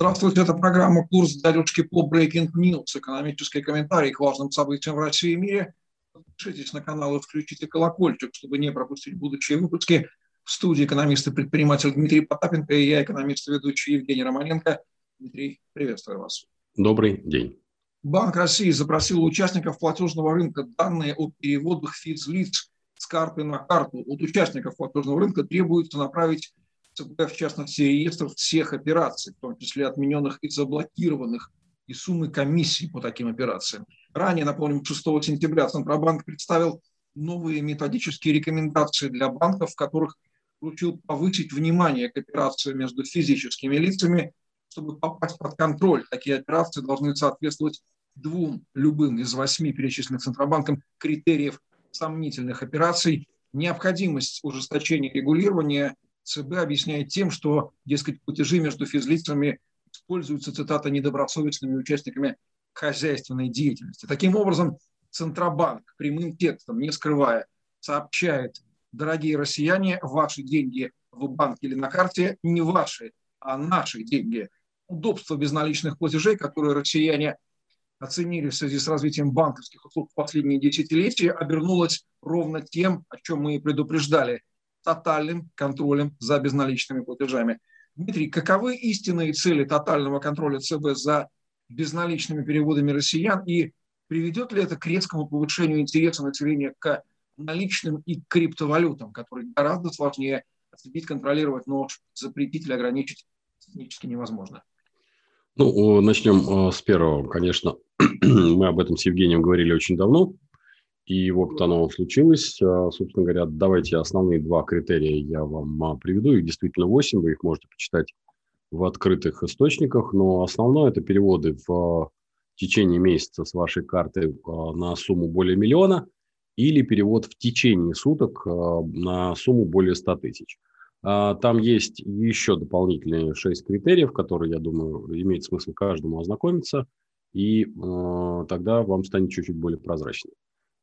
Здравствуйте, это программа «Курс дядюшки по Breaking News», экономический комментарий к важным событиям в России и мире. Подпишитесь на канал и включите колокольчик, чтобы не пропустить будущие выпуски. В студии экономист и предприниматель Дмитрий Потапенко и я, экономист и ведущий Евгений Романенко. Дмитрий, приветствую вас. Добрый день. Банк России запросил у участников платежного рынка данные о переводах физлиц с карты на карту. От участников платежного рынка требуется направить в частности, реестр всех операций, в том числе отмененных и заблокированных, и суммы комиссий по таким операциям. Ранее, напомним, 6 сентября Центробанк представил новые методические рекомендации для банков, в которых поручил повысить внимание к операциям между физическими лицами, чтобы попасть под контроль. Такие операции должны соответствовать двум любым из восьми перечисленных Центробанком критериев сомнительных операций. Необходимость ужесточения регулирования – ЦБ объясняет тем, что, дескать, платежи между физлицами используются, цитата, недобросовестными участниками хозяйственной деятельности. Таким образом, Центробанк прямым текстом, не скрывая, сообщает, дорогие россияне, ваши деньги в банке или на карте не ваши, а наши деньги. Удобство безналичных платежей, которые россияне оценили в связи с развитием банковских услуг в последние десятилетия, обернулось ровно тем, о чем мы и предупреждали тотальным контролем за безналичными платежами. Дмитрий, каковы истинные цели тотального контроля ЦБ за безналичными переводами россиян и приведет ли это к резкому повышению интереса населения к наличным и криптовалютам, которые гораздо сложнее отследить, контролировать, но запретить или ограничить технически невозможно? Ну, начнем э, с первого. Конечно, мы об этом с Евгением говорили очень давно. И вот оно случилось. А, собственно говоря, давайте основные два критерия я вам а, приведу. Их действительно восемь, вы их можете почитать в открытых источниках, но основное – это переводы в а, течение месяца с вашей карты на сумму более миллиона или перевод в течение суток на сумму более 100 тысяч. Там есть еще дополнительные шесть критериев, которые, я думаю, имеет смысл каждому ознакомиться, и тогда вам станет чуть-чуть более прозрачнее.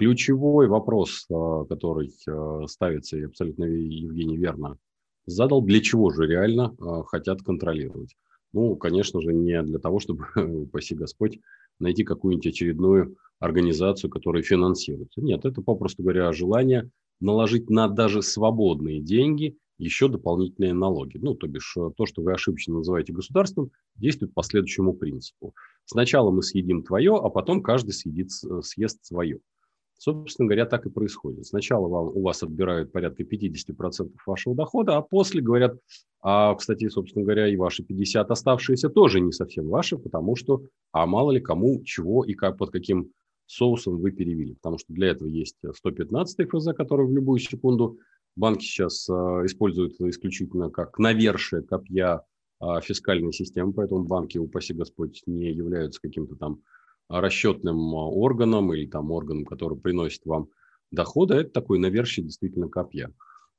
Ключевой вопрос, а, который а, ставится, и абсолютно Евгений верно задал, для чего же реально а, хотят контролировать? Ну, конечно же, не для того, чтобы, упаси Господь, найти какую-нибудь очередную организацию, которая финансируется. Нет, это, попросту говоря, желание наложить на даже свободные деньги еще дополнительные налоги. Ну, то бишь, то, что вы ошибочно называете государством, действует по следующему принципу. Сначала мы съедим твое, а потом каждый съедит, съест свое. Собственно говоря, так и происходит. Сначала вам, у вас отбирают порядка 50% вашего дохода, а после говорят, а, кстати, собственно говоря, и ваши 50 оставшиеся тоже не совсем ваши, потому что, а мало ли кому, чего и как, под каким соусом вы перевели. Потому что для этого есть 115 ФЗ, который в любую секунду банки сейчас а, используют исключительно как навершие копья а, фискальной системы, поэтому банки, упаси Господь, не являются каким-то там расчетным а, органом или там органом, который приносит вам доходы, это такой навершие действительно копья.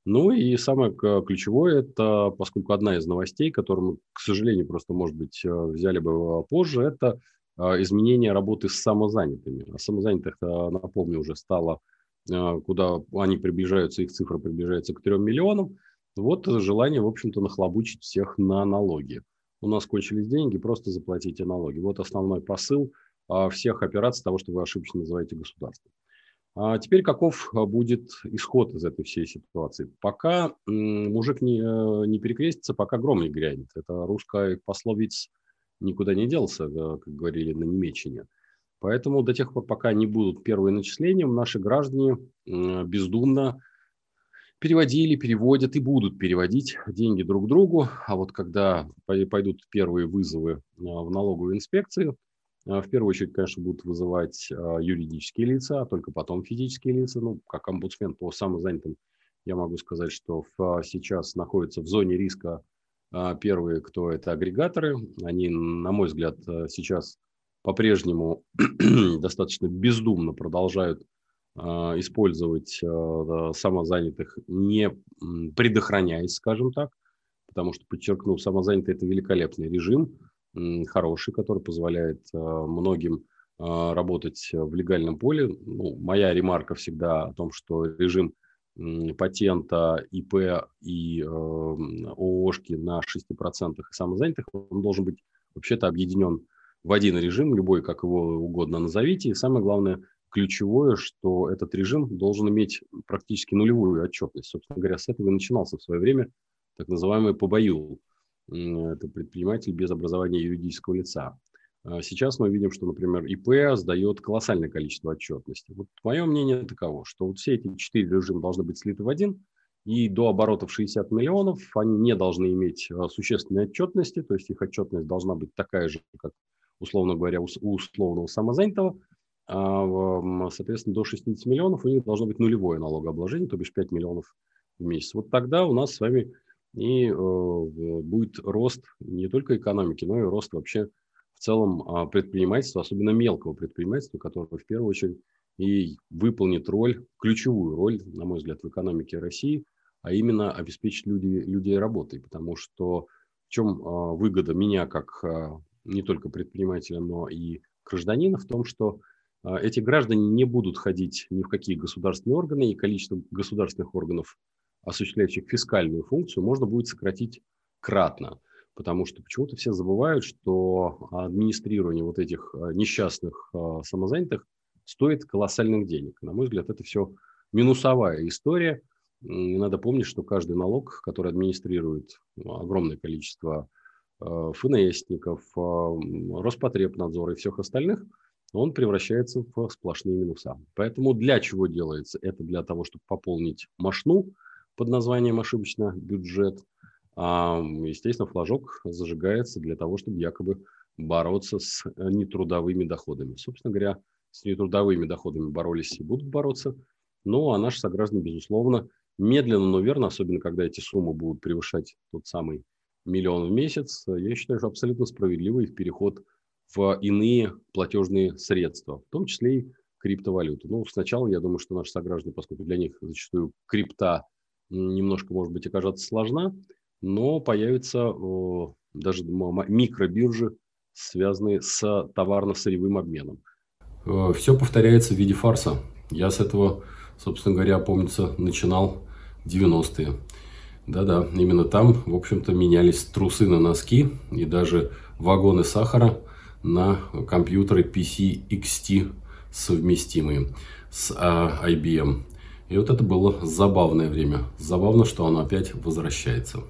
Ну и самое ключевое, это, поскольку одна из новостей, которую мы, к сожалению, просто, может быть, э, взяли бы позже, это а, изменение работы с самозанятыми. А самозанятых, напомню, уже стало, куда они приближаются, их цифра приближается к 3 миллионам. Вот желание, в общем-то, нахлобучить всех на налоги. У нас кончились деньги, просто заплатите налоги. Вот основной посыл – а, всех операций того, что вы ошибочно называете государством. А теперь каков а, будет исход из этой всей ситуации? Пока мужик не, э, не перекрестится, пока гром не грянет. Это русская пословица никуда не делся, как говорили на немечине. Поэтому до тех пор, пока не будут первые начисления, наши граждане бездумно переводили, переводят и будут переводить деньги друг другу. А вот когда пойдут первые вызовы в налоговую инспекцию, а, в первую очередь, конечно, будут вызывать а, юридические лица, а только потом физические лица. Ну, как омбудсмен по самозанятым, я могу сказать, что в, сейчас находятся в зоне риска первые, кто это агрегаторы. Они, на мой взгляд, сейчас по-прежнему достаточно бездумно продолжают использовать самозанятых, не предохраняясь, скажем так, потому что, подчеркну, самозанятый – это великолепный режим – хороший, который позволяет э, многим э, работать в легальном поле. Ну, моя ремарка всегда о том, что режим патента, ИП и э, ООшки на 6% и самозанятых, он должен быть вообще-то объединен в один режим, любой, как его угодно назовите. И самое главное, ключевое, что этот режим должен иметь практически нулевую отчетность. Собственно говоря, с этого и начинался в свое время так называемый ПОБАЮЛ. Это предприниматель без образования юридического лица. А сейчас мы видим, что, например, ИП сдает колоссальное количество отчетности. Вот мое мнение таково, что вот все эти четыре режима должны быть слиты в один, и до оборотов 60 миллионов они не должны иметь а, существенной отчетности, то есть их отчетность должна быть такая же, как, условно говоря, у условного самозанятого. А, соответственно, до 60 миллионов у них должно быть нулевое налогообложение, то бишь 5 миллионов в месяц. Вот тогда у нас с вами и э, будет рост не только экономики, но и рост вообще в целом а, предпринимательства, особенно мелкого предпринимательства, которое в первую очередь и выполнит роль, ключевую роль, на мой взгляд, в экономике России, а именно обеспечить люди, людей работой. Потому что в чем а, выгода меня как а, не только предпринимателя, но и гражданина в том, что эти граждане не будут ходить ни в какие государственные органы, и количество государственных органов, осуществляющих фискальную функцию, можно будет сократить кратно потому что почему-то все забывают, что администрирование вот этих э, несчастных э, самозанятых стоит колоссальных денег. На мой взгляд, это все минусовая история. И надо помнить, что каждый налог, который администрирует ну, огромное количество э, ФНСников, Роспотребнадзора и всех остальных, он превращается в сплошные минуса. Поэтому для чего делается? Это для того, чтобы пополнить машну под названием ошибочно бюджет – естественно, флажок зажигается для того, чтобы якобы бороться с э, нетрудовыми доходами. Собственно говоря, с нетрудовыми доходами боролись и будут бороться. Ну, а наши сограждане, безусловно, медленно, но верно, особенно когда эти суммы будут превышать тот самый миллион в месяц, я считаю, что абсолютно справедливый переход в иные платежные средства, в том числе и криптовалюту. Ну, сначала я думаю, что наши сограждане, поскольку для них зачастую крипта немножко, может быть, окажется сложна, но появятся даже микробиржи, связанные с товарно-сырьевым обменом. Э, Все повторяется в виде фарса. Я с этого, собственно говоря, помнится, начинал 90-е. Да-да, именно там, в общем-то, менялись трусы на носки и даже вагоны сахара на компьютеры PC XT совместимые с IBM. И вот это было забавное время. Забавно, что оно опять возвращается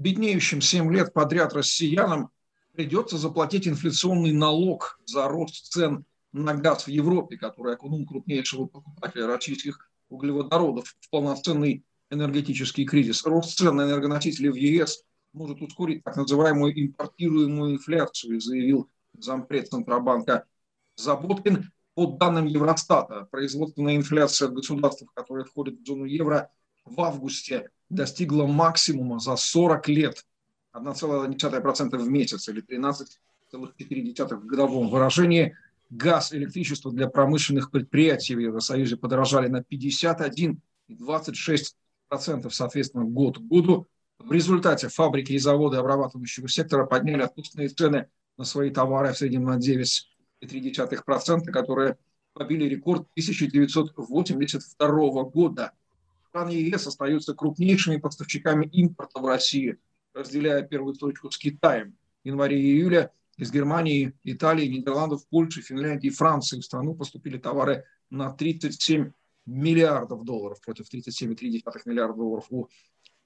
беднеющим 7 лет подряд россиянам придется заплатить инфляционный налог за рост цен на газ в Европе, который окунул крупнейшего покупателя российских углеводородов в полноценный энергетический кризис. Рост цен на энергоносители в ЕС может ускорить так называемую импортируемую инфляцию, заявил зампред Центробанка Заботкин. По данным Евростата, производственная инфляция в государствах, которые входят в зону евро, в августе достигла максимума за 40 лет 1,1% в месяц или 13,4% в годовом выражении. Газ, электричество для промышленных предприятий в Евросоюзе подорожали на 51 и 26 процентов, соответственно, год к году. В результате фабрики и заводы обрабатывающего сектора подняли отпускные цены на свои товары в среднем на 9,3%, которые побили рекорд 1982 года страны ЕС остаются крупнейшими поставщиками импорта в Россию, разделяя первую точку с Китаем. В январе и июле из Германии, Италии, Нидерландов, Польши, Финляндии и Франции в страну поступили товары на 37 миллиардов долларов против 37,3 миллиарда долларов у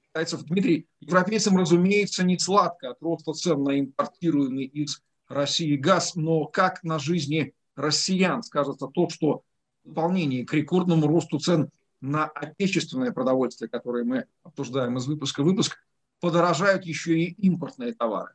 китайцев. Дмитрий, европейцам, разумеется, не сладко от роста цен на импортируемый из России газ, но как на жизни россиян скажется то, что в дополнение к рекордному росту цен на отечественное продовольствие, которое мы обсуждаем из выпуска в выпуск, подорожают еще и импортные товары.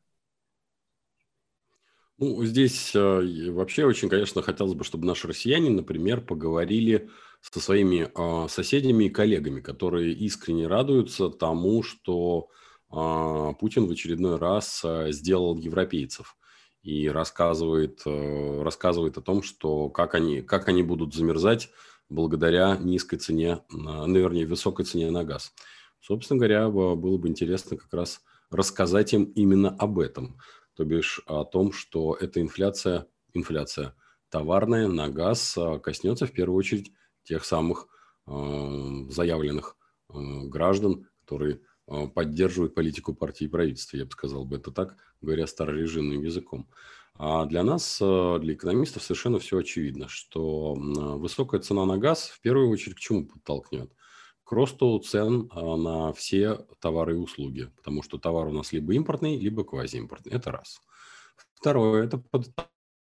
Ну, здесь э, вообще очень, конечно, хотелось бы, чтобы наши россияне, например, поговорили со своими э, соседями и коллегами, которые искренне радуются тому, что э, Путин в очередной раз э, сделал европейцев и рассказывает, э, рассказывает о том, что как они, как они будут замерзать благодаря низкой цене, ну, вернее, высокой цене на газ. Собственно говоря, было бы интересно как раз рассказать им именно об этом, то бишь о том, что эта инфляция, инфляция товарная на газ а, коснется в первую очередь тех самых э, заявленных э, граждан, которые э, поддерживают политику партии и правительства, я бы сказал бы это так, говоря старорежимным языком. А для нас, для экономистов, совершенно все очевидно, что высокая цена на газ в первую очередь к чему подтолкнет? К росту цен на все товары и услуги, потому что товар у нас либо импортный, либо квазиимпортный. Это раз. Второе, это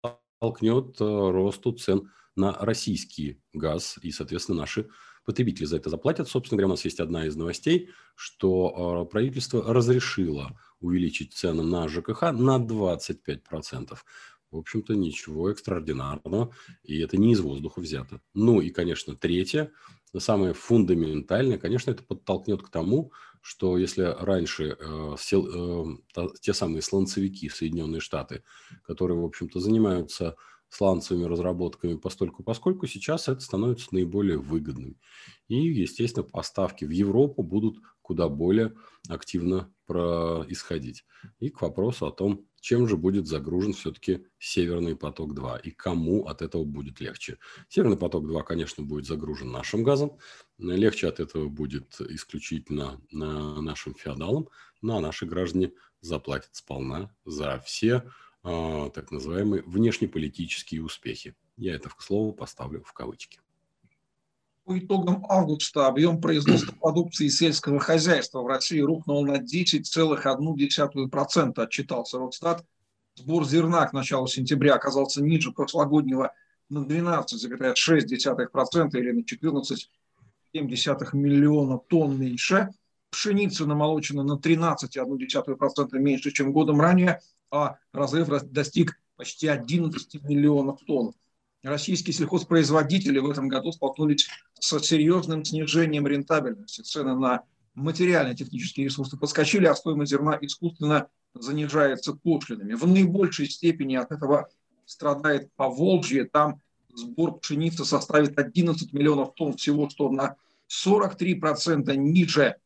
подтолкнет росту цен на российский газ, и, соответственно, наши потребители за это заплатят. Собственно говоря, у нас есть одна из новостей, что э, правительство разрешило увеличить цены на ЖКХ на 25%. В общем-то, ничего экстраординарного, и это не из воздуха взято. Ну и, конечно, третье, самое фундаментальное, конечно, это подтолкнет к тому, что если раньше э, сел, э, те самые слонцевики Соединенные Штаты, которые, в общем-то, занимаются сланцевыми разработками постольку поскольку сейчас это становится наиболее выгодным. И, естественно, поставки в Европу будут куда более активно происходить. И к вопросу о том, чем же будет загружен все-таки Северный поток-2 и кому от этого будет легче. Северный поток-2, конечно, будет загружен нашим газом. Легче от этого будет исключительно нашим феодалам, ну а наши граждане заплатят сполна за все а, так называемые внешнеполитические успехи. Я это, к слову, поставлю в кавычки. По итогам августа объем производства продукции сельского хозяйства в России рухнул на 10,1%, отчитался Росстат. Сбор зерна к началу сентября оказался ниже прошлогоднего на 12,6% или на 14,7 миллиона тонн меньше. Пшеница намолочена на 13,1% меньше, чем годом ранее, а разрыв достиг почти 11 миллионов тонн. Российские сельхозпроизводители в этом году столкнулись с серьезным снижением рентабельности. Цены на материальные технические ресурсы подскочили, а стоимость зерна искусственно занижается пошлинами. В наибольшей степени от этого страдает Поволжье. Там сбор пшеницы составит 11 миллионов тонн всего, что на 43% ниже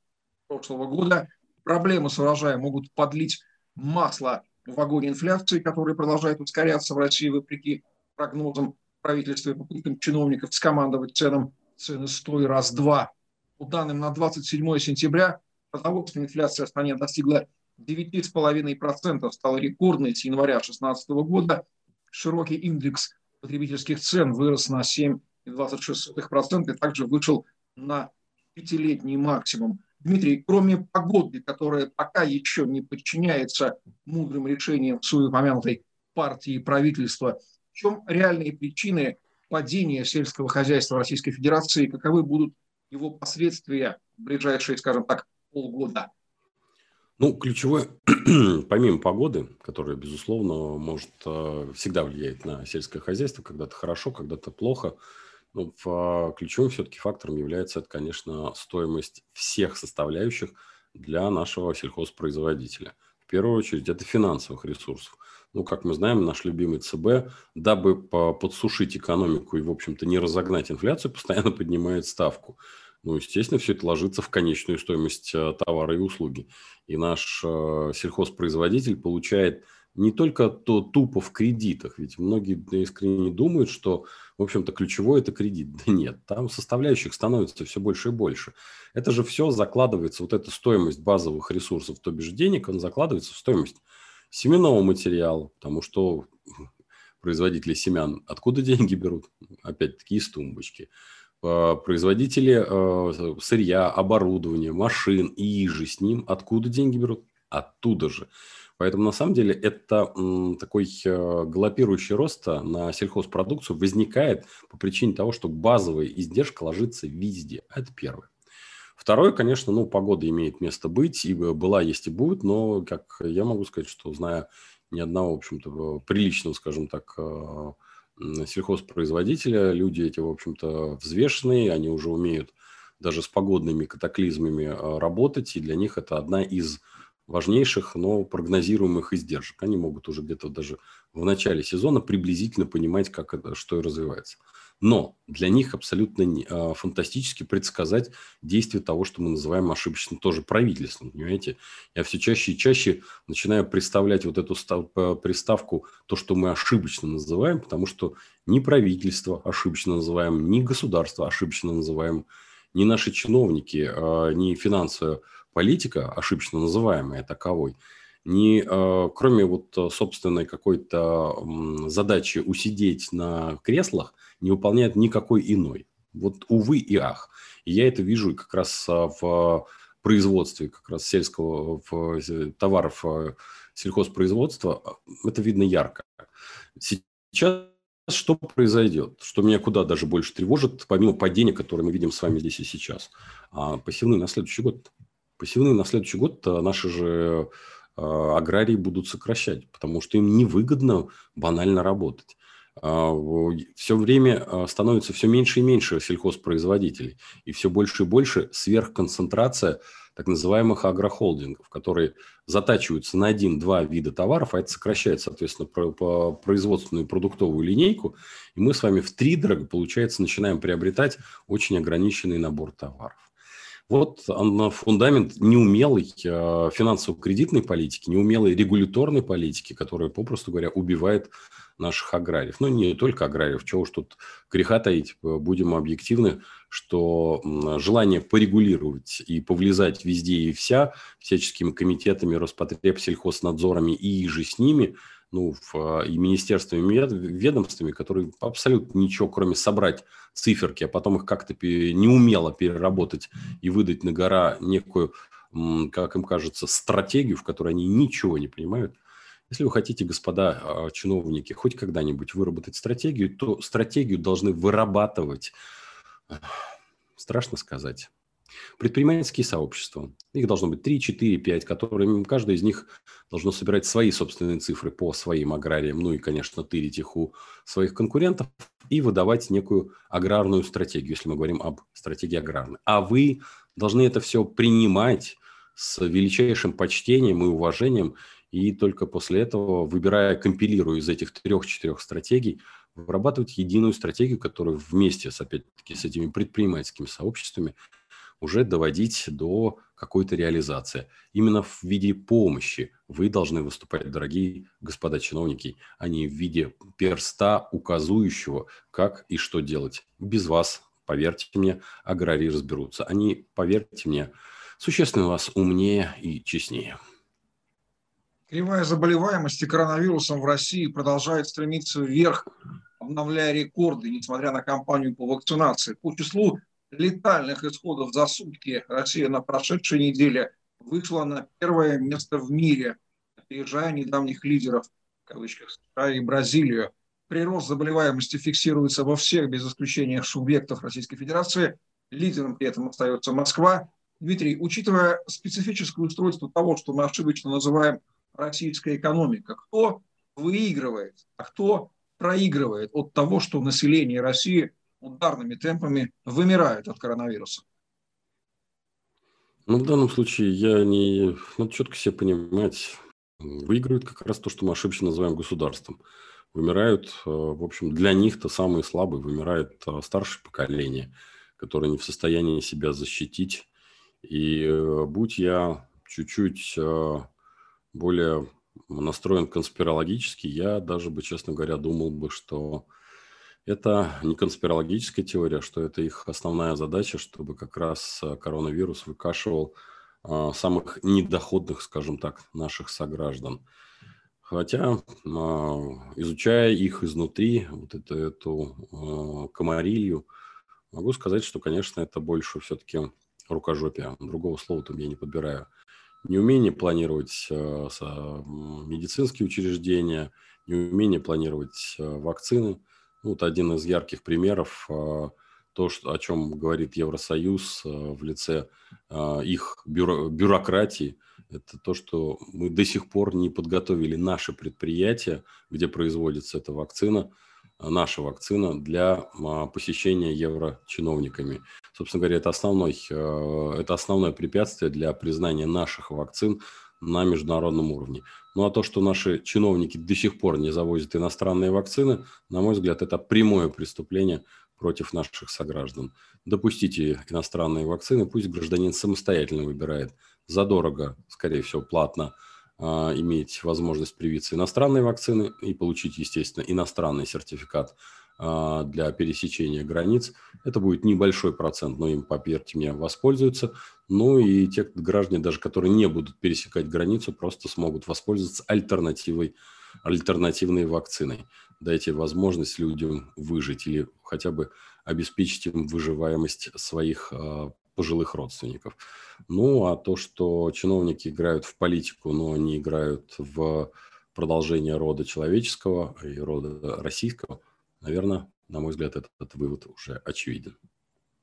прошлого года. Проблемы с урожаем могут подлить масло в вагоне инфляции, которая продолжает ускоряться в России вопреки прогнозам правительства и попыткам чиновников скомандовать ценам цены стой раз-два. По данным на 27 сентября продовольственная инфляция в стране достигла 9,5%, стала рекордной с января 2016 года. Широкий индекс потребительских цен вырос на 7,26% и также вышел на пятилетний максимум. Дмитрий, кроме погоды, которая пока еще не подчиняется мудрым решениям своей упомянутой партии и правительства, в чем реальные причины падения сельского хозяйства Российской Федерации, каковы будут его последствия в ближайшие, скажем так, полгода? Ну, ключевое, помимо погоды, которая, безусловно, может э, всегда влиять на сельское хозяйство, когда-то хорошо, когда-то плохо – ну, ключевым все-таки фактором является, это, конечно, стоимость всех составляющих для нашего сельхозпроизводителя. В первую очередь, это финансовых ресурсов. Ну, как мы знаем, наш любимый ЦБ, дабы подсушить экономику и, в общем-то, не разогнать инфляцию, постоянно поднимает ставку. Ну, естественно, все это ложится в конечную стоимость э, товара и услуги. И наш э, сельхозпроизводитель получает не только то тупо в кредитах, ведь многие искренне думают, что, в общем-то, ключевой это кредит. Да нет, там составляющих становится все больше и больше. Это же все закладывается, вот эта стоимость базовых ресурсов, то бишь денег, он закладывается в стоимость семенного материала, потому что производители семян откуда деньги берут? Опять-таки из тумбочки. А, производители а, сырья, оборудования, машин и же с ним откуда деньги берут? Оттуда же. Поэтому на самом деле это такой э, галопирующий рост на сельхозпродукцию возникает по причине того, что базовая издержка ложится везде. Это первое. Второе, конечно, ну, погода имеет место быть, и была, есть и будет, но, как я могу сказать, что зная ни одного, в общем-то, приличного, скажем так, э, сельхозпроизводителя, люди эти, в общем-то, взвешенные, они уже умеют даже с погодными катаклизмами э, работать, и для них это одна из важнейших, но прогнозируемых издержек. Они могут уже где-то даже в начале сезона приблизительно понимать, как это, что и развивается. Но для них абсолютно не, а, фантастически предсказать действие того, что мы называем ошибочным тоже правительством. Понимаете? Я все чаще и чаще начинаю представлять вот эту приставку, то, что мы ошибочно называем, потому что ни правительство ошибочно называем, ни государство ошибочно называем, ни наши чиновники, а, ни финансовые политика, ошибочно называемая таковой, не, э, кроме вот собственной какой-то задачи усидеть на креслах, не выполняет никакой иной. Вот увы и ах. И я это вижу как раз в производстве как раз сельского в, товаров сельхозпроизводства. Это видно ярко. Сейчас что произойдет, что меня куда даже больше тревожит, помимо падения, которое мы видим с вами здесь и сейчас. А посевные на следующий год. Посевные на следующий год а, наши же а, аграрии будут сокращать, потому что им невыгодно банально работать. А, все время становится все меньше и меньше сельхозпроизводителей, и все больше и больше сверхконцентрация – так называемых агрохолдингов, которые затачиваются на один-два вида товаров, а это сокращает, соответственно, производственную продуктовую линейку, и мы с вами в три дорого, получается, начинаем приобретать очень ограниченный набор товаров. Вот фундамент неумелой э, финансово-кредитной политики, неумелой регуляторной политики, которая, попросту говоря, убивает наших аграриев. Ну, не только аграриев, чего уж тут греха таить, будем объективны, что желание порегулировать и повлезать везде и вся, всяческими комитетами, Роспотребсельхознадзорами и же с ними, ну, в, и министерствами, ведомствами, которые абсолютно ничего, кроме собрать циферки, а потом их как-то неумело переработать и выдать на гора некую, как им кажется, стратегию, в которой они ничего не понимают – если вы хотите, господа а, чиновники, хоть когда-нибудь выработать стратегию, то стратегию должны вырабатывать, страшно сказать, предпринимательские сообщества. Их должно быть 3, 4, 5, которые каждое из них должно собирать свои собственные цифры по своим аграриям, ну и, конечно, тырить их у своих конкурентов и выдавать некую аграрную стратегию, если мы говорим об стратегии аграрной. А вы должны это все принимать с величайшим почтением и уважением и только после этого, выбирая, компилируя из этих трех-четырех стратегий, вырабатывать единую стратегию, которую вместе с, опять-таки, с этими предпринимательскими сообществами уже доводить до какой-то реализации. Именно в виде помощи вы должны выступать, дорогие господа чиновники, а не в виде перста, указующего, как и что делать. Без вас, поверьте мне, аграрии разберутся. Они, поверьте мне, существенно вас умнее и честнее. Кривая заболеваемости коронавирусом в России продолжает стремиться вверх, обновляя рекорды, несмотря на кампанию по вакцинации. По числу летальных исходов за сутки Россия на прошедшей неделе вышла на первое место в мире, опережая недавних лидеров, в кавычках, США и Бразилию. Прирост заболеваемости фиксируется во всех, без исключения субъектов Российской Федерации. Лидером при этом остается Москва. Дмитрий, учитывая специфическое устройство того, что мы ошибочно называем российская экономика. Кто выигрывает, а кто проигрывает от того, что население России ударными темпами вымирает от коронавируса? Ну, в данном случае я не... Надо четко себе понимать. Выигрывает как раз то, что мы ошибочно называем государством. Вымирают, э, в общем, для них-то самые слабые. Вымирает э, старшее поколение, которое не в состоянии себя защитить. И э, будь я чуть-чуть более настроен конспирологически, я даже бы, честно говоря, думал бы, что это не конспирологическая теория, что это их основная задача, чтобы как раз э, коронавирус выкашивал а, самых недоходных, скажем так, наших сограждан. Хотя, а, изучая их изнутри, вот эту, эту а, комарилью, могу сказать, что, конечно, это больше все-таки рукожопие. Другого слова там я не подбираю неумение планировать э, медицинские учреждения, неумение планировать э, вакцины. Ну, вот один из ярких примеров э, то, что, о чем говорит Евросоюз в лице их бюро, бюрократии, это то, что мы до сих пор не подготовили наши предприятия, где производится эта вакцина, наша вакцина для а, посещения еврочиновниками. Собственно говоря, это, основной, это основное препятствие для признания наших вакцин на международном уровне. Ну а то, что наши чиновники до сих пор не завозят иностранные вакцины, на мой взгляд, это прямое преступление против наших сограждан. Допустите иностранные вакцины, пусть гражданин самостоятельно выбирает. Задорого, скорее всего, платно – а, иметь возможность привиться иностранной вакцины и получить, естественно, иностранный сертификат для пересечения границ. Это будет небольшой процент, но им, поверьте мне, воспользуются. Ну и те граждане, даже которые не будут пересекать границу, просто смогут воспользоваться альтернативой, альтернативной вакциной. Дайте возможность людям выжить или хотя бы обеспечить им выживаемость своих а, пожилых родственников. Ну, а то, что чиновники играют в политику, но они играют в продолжение рода человеческого и рода российского – Наверное, на мой взгляд, этот, этот вывод уже очевиден.